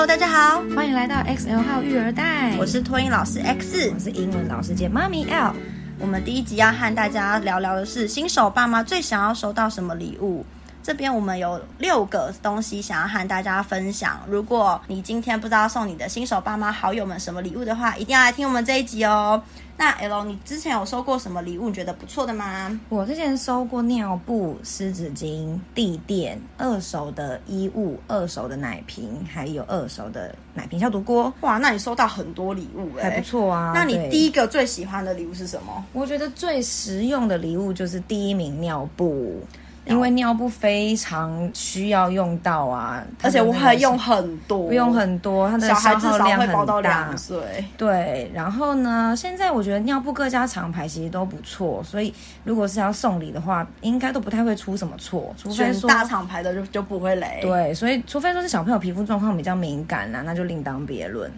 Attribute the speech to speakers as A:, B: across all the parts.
A: Hello，大家好，
B: 欢迎来到 XL 号育儿袋。
A: 我是托婴老师 X，
B: 我是英文老师兼妈咪 L。
A: 我们第一集要和大家聊聊的是新手爸妈最想要收到什么礼物。这边我们有六个东西想要和大家分享。如果你今天不知道送你的新手爸妈好友们什么礼物的话，一定要来听我们这一集哦。那 L，你之前有收过什么礼物？你觉得不错的吗？
B: 我之前收过尿布、湿纸巾、地垫、二手的衣物、二手的奶瓶，还有二手的奶瓶消毒锅。
A: 哇，那你收到很多礼物哎，
B: 还不错啊。
A: 那你第一个最喜欢的礼物是什么？
B: 我觉得最实用的礼物就是第一名尿布。因为尿布非常需要用到啊，
A: 而且我还用很多，
B: 用很多，它的消耗量很大。到两
A: 岁。
B: 对，然后呢，现在我觉得尿布各家厂牌其实都不错，所以如果是要送礼的话，应该都不太会出什么错，除非说
A: 大厂牌的就就不会雷。
B: 对，所以除非说是小朋友皮肤状况比较敏感啊，那就另当别论。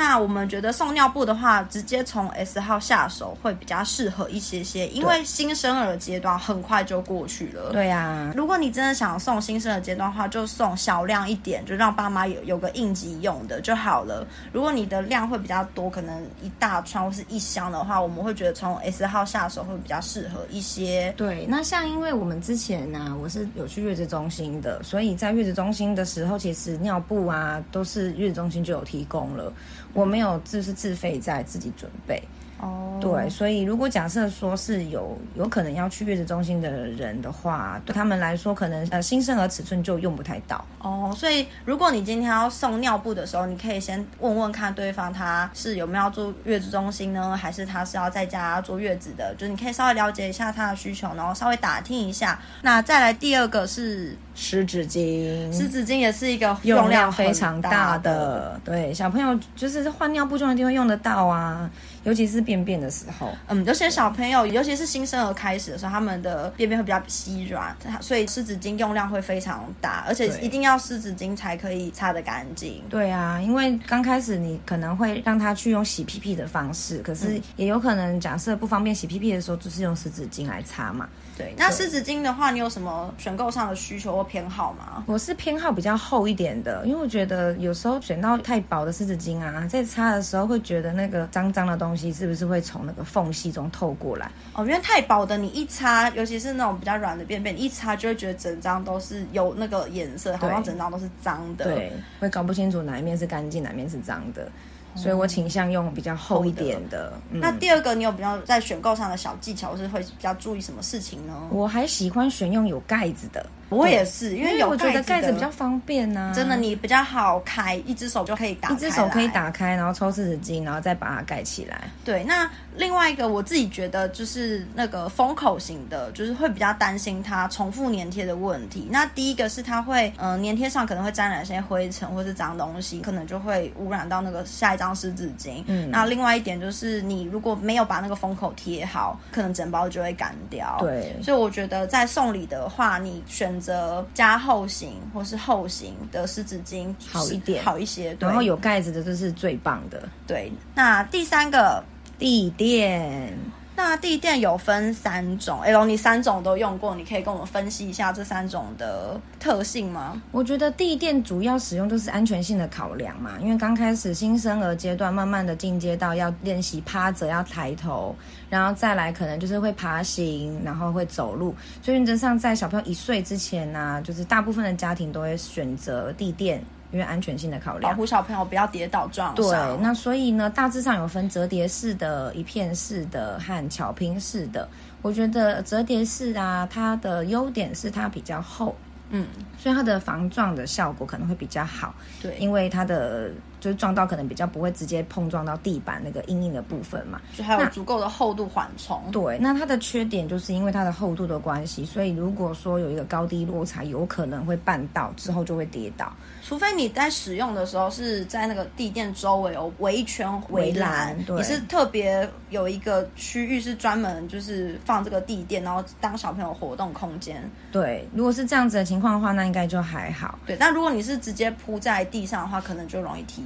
A: 那我们觉得送尿布的话，直接从 S 号下手会比较适合一些些，因为新生儿阶段很快就过去了。
B: 对呀、啊，如
A: 果你真的想送新生儿阶段的话，就送小量一点，就让爸妈有有个应急用的就好了。如果你的量会比较多，可能一大串或是一箱的话，我们会觉得从 S 号下手会比较适合一些。
B: 对，那像因为我们之前呢、啊，我是有去月子中心的，所以在月子中心的时候，其实尿布啊都是月子中心就有提供了。我没有，就是自费在自己准备。哦，oh. 对，所以如果假设说是有有可能要去月子中心的人的话，对他们来说，可能呃新生儿尺寸就用不太到。
A: 哦，oh, 所以如果你今天要送尿布的时候，你可以先问问看对方他是有没有要住月子中心呢，还是他是要在家坐月子的？就是你可以稍微了解一下他的需求，然后稍微打听一下。那再来第二个是
B: 湿纸巾，
A: 湿纸巾也是一个
B: 用量，用量非常大的，对小朋友就是换尿布就一定会用得到啊。尤其是便便的时候，
A: 嗯，有些小朋友，尤其是新生儿开始的时候，他们的便便会比较稀软，所以湿纸巾用量会非常大，而且一定要湿纸巾才可以擦得干净。
B: 对啊，因为刚开始你可能会让他去用洗屁屁的方式，可是也有可能假设不方便洗屁屁的时候，就是用湿纸巾来擦嘛。
A: 对，那湿纸巾的话，你有什么选购上的需求或偏好吗？
B: 我是偏好比较厚一点的，因为我觉得有时候选到太薄的湿纸巾啊，在擦的时候会觉得那个脏脏的东西是不是会从那个缝隙中透过来？
A: 哦，因为太薄的，你一擦，尤其是那种比较软的便便，一擦就会觉得整张都是有那个颜色，好像整张都是脏的，
B: 对，会搞不清楚哪一面是干净，哪一面是脏的。所以我倾向用比较厚一点的。的
A: 嗯、那第二个，你有比较在选购上的小技巧，是会比较注意什么事情呢？
B: 我还喜欢选用有盖子的。
A: 我也是，因为
B: 我觉得盖子比较方便呐。
A: 真的，你比较好开，一只手就可以打开。
B: 一只手可以打开，然后抽湿纸巾，然后再把它盖起来。
A: 对，那另外一个我自己觉得就是那个封口型的，就是会比较担心它重复粘贴的问题。那第一个是它会，嗯、呃，粘贴上可能会沾染一些灰尘或是脏东西，可能就会污染到那个下一张湿纸巾。嗯，那另外一点就是你如果没有把那个封口贴好，可能整包就会干掉。
B: 对，
A: 所以我觉得在送礼的话，你选择加厚型或是厚型的湿纸巾
B: 好一点，
A: 好一些。对，
B: 然后有盖子的这是最棒的。
A: 对，那第三个
B: 地垫。
A: 那地垫有分三种，L，你三种都用过，你可以跟我们分析一下这三种的特性吗？
B: 我觉得地垫主要使用都是安全性的考量嘛，因为刚开始新生儿阶段，慢慢的进阶到要练习趴着，要抬头，然后再来可能就是会爬行，然后会走路，所以原则上在小朋友一岁之前呢、就是大部分的家庭都会选择地垫。因为安全性的考量，
A: 保护小朋友不要跌倒撞伤。
B: 对，那所以呢，大致上有分折叠式的、一片式的和巧拼式的。我觉得折叠式啊，它的优点是它比较厚，嗯，所以它的防撞的效果可能会比较好。对，因为它的。就是撞到可能比较不会直接碰撞到地板那个硬硬的部分嘛，
A: 就还有足够的厚度缓冲。
B: 对，那它的缺点就是因为它的厚度的关系，所以如果说有一个高低落差，有可能会绊到，之后就会跌倒。
A: 除非你在使用的时候是在那个地垫周围有围一圈围栏，对，你是特别有一个区域是专门就是放这个地垫，然后当小朋友活动空间。
B: 对，如果是这样子的情况的话，那应该就还好。
A: 对，但如果你是直接铺在地上的话，可能就容易踢。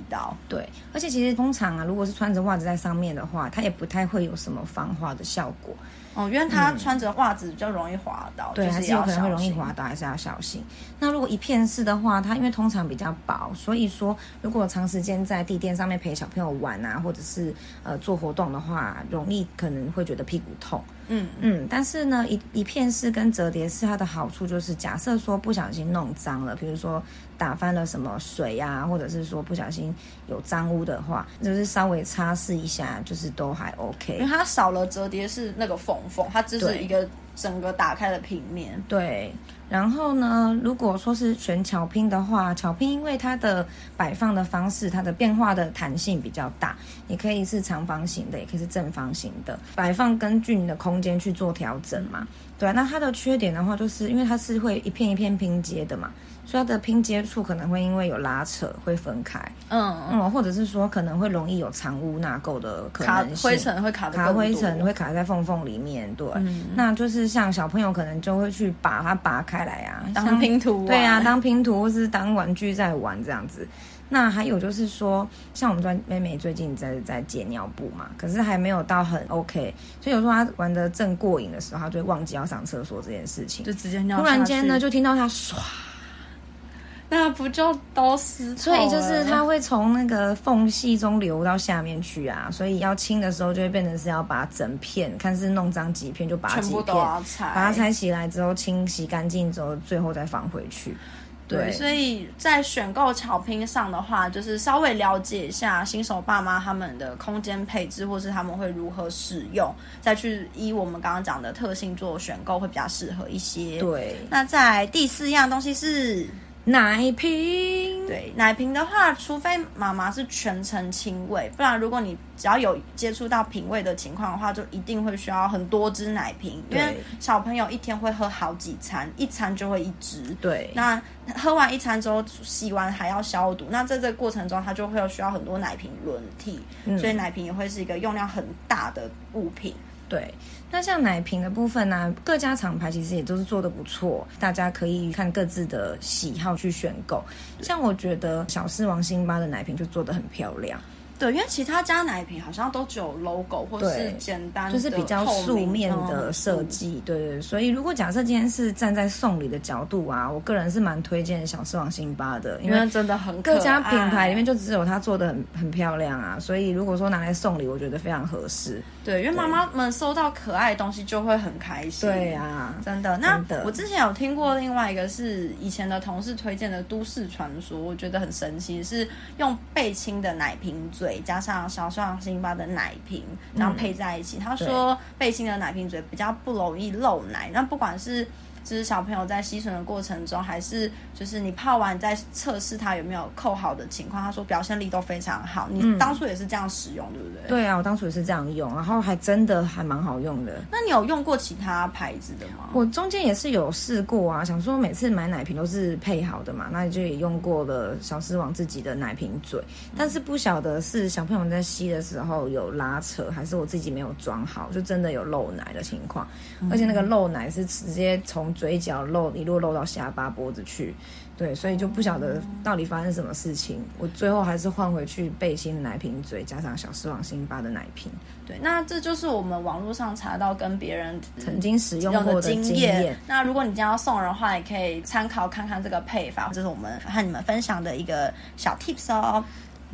B: 对，而且其实通常啊，如果是穿着袜子在上面的话，它也不太会有什么防滑的效果。
A: 哦，因为它穿着袜子比较容易滑倒，
B: 对，
A: 还是
B: 有可能会容易滑倒，还是要小心。那如果一片式的话，它因为通常比较薄，所以说如果长时间在地垫上面陪小朋友玩啊，或者是呃做活动的话，容易可能会觉得屁股痛。
A: 嗯
B: 嗯，但是呢，一一片式跟折叠式它的好处就是，假设说不小心弄脏了，比如说打翻了什么水呀、啊，或者是说不小心有脏污的话，就是稍微擦拭一下，就是都还 OK。
A: 因为它少了折叠式那个缝缝，它只是一个整个打开的平面。
B: 对。然后呢，如果说是选巧拼的话，巧拼因为它的摆放的方式，它的变化的弹性比较大，也可以是长方形的，也可以是正方形的，摆放根据你的空间去做调整嘛。对，那它的缺点的话，就是因为它是会一片一片拼接的嘛。所以它的拼接处可能会因为有拉扯会分开，
A: 嗯。
B: 嗯，或者是说可能会容易有藏污纳垢的可能性，
A: 灰尘会卡
B: 卡灰尘会卡在缝缝里面，对，
A: 嗯，
B: 那就是像小朋友可能就会去把它拔开来啊，
A: 当拼图，
B: 对啊，当拼图或是当玩具在玩这样子。那还有就是说，像我们专妹妹最近在在解尿布嘛，可是还没有到很 OK，所以有时候她玩的正过瘾的时候，她就会忘记要上厕所这件事情，
A: 就直接尿。
B: 突然间呢，就听到她唰。
A: 那不就都湿？
B: 所以就是它会从那个缝隙中流到下面去啊，所以要清的时候就会变成是要把整片，看是弄脏几片就把它几片，把它拆起来之后清洗干净之后，最后再放回去。对，
A: 对，所以在选购巧拼上的话，就是稍微了解一下新手爸妈他们的空间配置，或是他们会如何使用，再去依我们刚刚讲的特性做选购，会比较适合一些。
B: 对，
A: 那在第四样东西是。
B: 奶瓶，
A: 对，奶瓶的话，除非妈妈是全程亲喂，不然如果你只要有接触到瓶喂的情况的话，就一定会需要很多只奶瓶，因为小朋友一天会喝好几餐，一餐就会一只。
B: 对，
A: 那喝完一餐之后，洗完还要消毒，那在这个过程中，它就会有需要很多奶瓶轮替，嗯，所以奶瓶也会是一个用量很大的物品。
B: 对，那像奶瓶的部分呢、各家厂牌其实也都是做的不错，大家可以看各自的喜好去选购。像我觉得小狮王辛巴的奶瓶就做的很漂亮。
A: 对，因为其他家奶瓶好像都只有 logo 或是简单，
B: 就是比较素面的设计。对对，所以如果假设今天是站在送礼的角度啊，我个人是蛮推荐小狮王辛巴的，因为
A: 真的很
B: 各家品牌里面就只有它做的很很漂亮啊，所以如果说拿来送礼，我觉得非常合适。
A: 对，因为妈妈们收到可爱的东西就会很开心。
B: 对啊，
A: 真的。那我之前有听过另外一个是以前的同事推荐的都市传说，我觉得很神奇，是用贝亲的奶瓶嘴加上小狮王辛巴的奶瓶，然后配在一起。嗯、他说背心的奶瓶嘴比较不容易漏奶，那不管是。就是小朋友在吸吮的过程中，还是就是你泡完再测试它有没有扣好的情况，他说表现力都非常好。你当初也是这样使用，嗯、对不对？
B: 对啊，我当初也是这样用，然后还真的还蛮好用的。
A: 那你有用过其他牌子的吗？
B: 我中间也是有试过啊，想说每次买奶瓶都是配好的嘛，那就也用过了小狮王自己的奶瓶嘴，但是不晓得是小朋友在吸的时候有拉扯，还是我自己没有装好，就真的有漏奶的情况，嗯、而且那个漏奶是直接从。嘴角漏一路漏到下巴脖子去，对，所以就不晓得到底发生什么事情。我最后还是换回去背心奶瓶嘴，加上小狮王辛巴的奶瓶。
A: 对，那这就是我们网络上查到跟别人
B: 曾经使用过的经验。
A: 那如果你将要送人的话，也可以参考看看这个配方，这是我们和你们分享的一个小 tips 哦。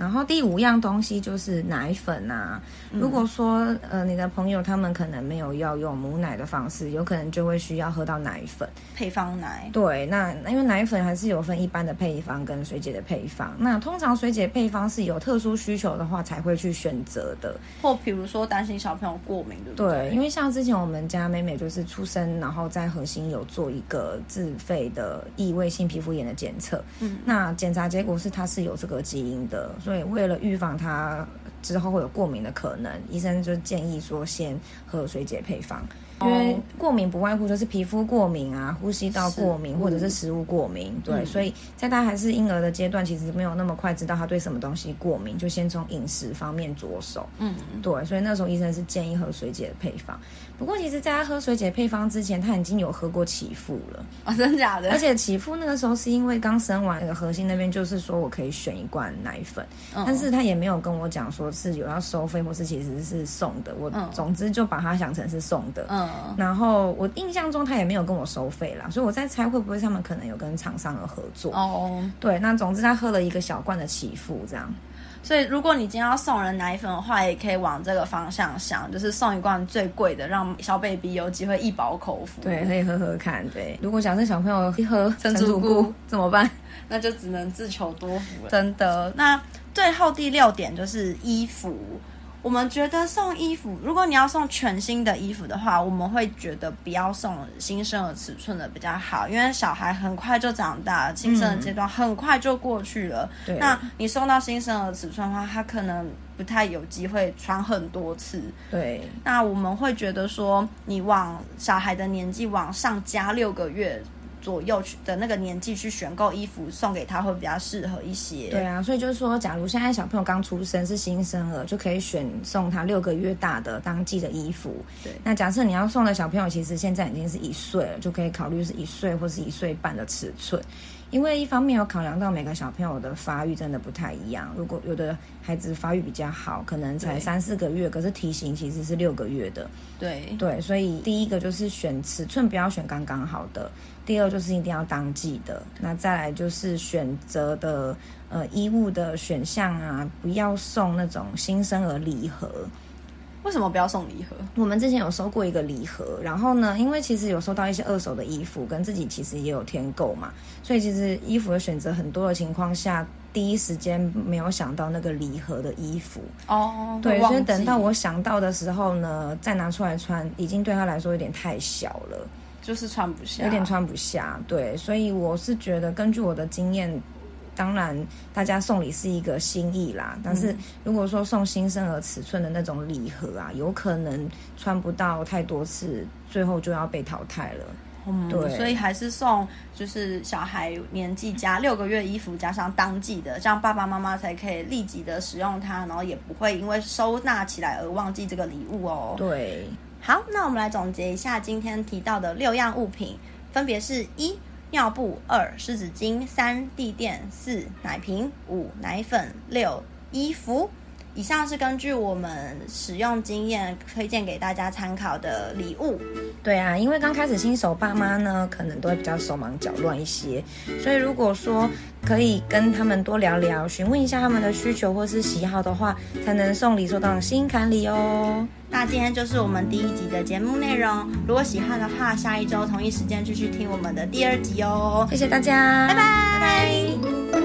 B: 然后第五样东西就是奶粉啊。如果说呃你的朋友他们可能没有要用母奶的方式，有可能就会需要喝到奶粉
A: 配方奶。
B: 对，那因为奶粉还是有分一般的配方跟水解的配方。那通常水解配方是有特殊需求的话才会去选择的，
A: 或比如说担心小朋友过敏，对不对？
B: 对，因为像之前我们家妹妹就是出生，然后在核心有做一个自费的异位性皮肤炎的检测，嗯，那检查结果是她是有这个基因的。所以为了预防他之后会有过敏的可能，医生就建议说先喝水解配方。因为过敏不外乎就是皮肤过敏啊、呼吸道过敏或者是食物过敏，对，嗯、所以在他还是婴儿的阶段，其实没有那么快知道他对什么东西过敏，就先从饮食方面着手。嗯，对，所以那时候医生是建议喝水解的配方。不过，其实在他喝水解配方之前，他已经有喝过启复了
A: 啊、哦，真的假的？
B: 而且启复那个时候是因为刚生完那个核心那边就是说我可以选一罐奶粉，嗯、但是他也没有跟我讲说是有要收费或是其实是送的，我总之就把它想成是送的。嗯。嗯，然后我印象中他也没有跟我收费啦，所以我在猜会不会他们可能有跟厂商的合作
A: 哦。
B: 对，那总之他喝了一个小罐的起付这样。
A: 所以如果你今天要送人奶粉的话，也可以往这个方向想，就是送一罐最贵的，让小 baby 有机会一饱口福。
B: 对，可以喝喝看。对，如果假设小朋友一喝珍珠菇怎么办？
A: 那就只能自求多福了。真的。那最后第六点就是衣服。我们觉得送衣服，如果你要送全新的衣服的话，我们会觉得不要送新生儿尺寸的比较好，因为小孩很快就长大了，新生儿阶段很快就过去了。嗯、那你送到新生儿尺寸的话，他可能不太有机会穿很多次。
B: 对，
A: 那我们会觉得说，你往小孩的年纪往上加六个月。左右去的那个年纪去选购衣服送给他会比较适合一些。
B: 对啊，所以就是说，假如现在小朋友刚出生是新生儿，就可以选送他六个月大的当季的衣服。
A: 对，
B: 那假设你要送的小朋友其实现在已经是一岁了，就可以考虑是一岁或是一岁半的尺寸。因为一方面有考量到每个小朋友的发育真的不太一样，如果有的孩子发育比较好，可能才三四个月，可是体型其实是六个月的。
A: 对
B: 对，所以第一个就是选尺寸不要选刚刚好的，第二就是一定要当季的，那再来就是选择的呃衣物的选项啊，不要送那种新生儿礼盒。
A: 为什么不要送礼盒？
B: 我们之前有收过一个礼盒，然后呢，因为其实有收到一些二手的衣服，跟自己其实也有添购嘛，所以其实衣服的选择很多的情况下，第一时间没有想到那个礼盒的衣服
A: 哦，
B: 对，所以等到我想到的时候呢，再拿出来穿，已经对他来说有点太小了，
A: 就是穿不下，
B: 有点穿不下，对，所以我是觉得根据我的经验。当然，大家送礼是一个心意啦。但是如果说送新生儿尺寸的那种礼盒啊，有可能穿不到太多次，最后就要被淘汰了。
A: 嗯，对，所以还是送就是小孩年纪加六个月衣服，加上当季的，这样爸爸妈妈才可以立即的使用它，然后也不会因为收纳起来而忘记这个礼物哦。
B: 对，
A: 好，那我们来总结一下今天提到的六样物品，分别是一。尿布二、湿纸巾三、地垫四、奶瓶五、奶粉六、衣服。以上是根据我们使用经验推荐给大家参考的礼物。
B: 对啊，因为刚开始新手爸妈呢，可能都会比较手忙脚乱一些，所以如果说可以跟他们多聊聊，询问一下他们的需求或是喜好的话，才能送礼送到心坎里哦。
A: 那今天就是我们第一集的节目内容。如果喜欢的话，下一周同一时间继续听我们的第二集哦。
B: 谢谢大家，
A: 拜拜。拜拜。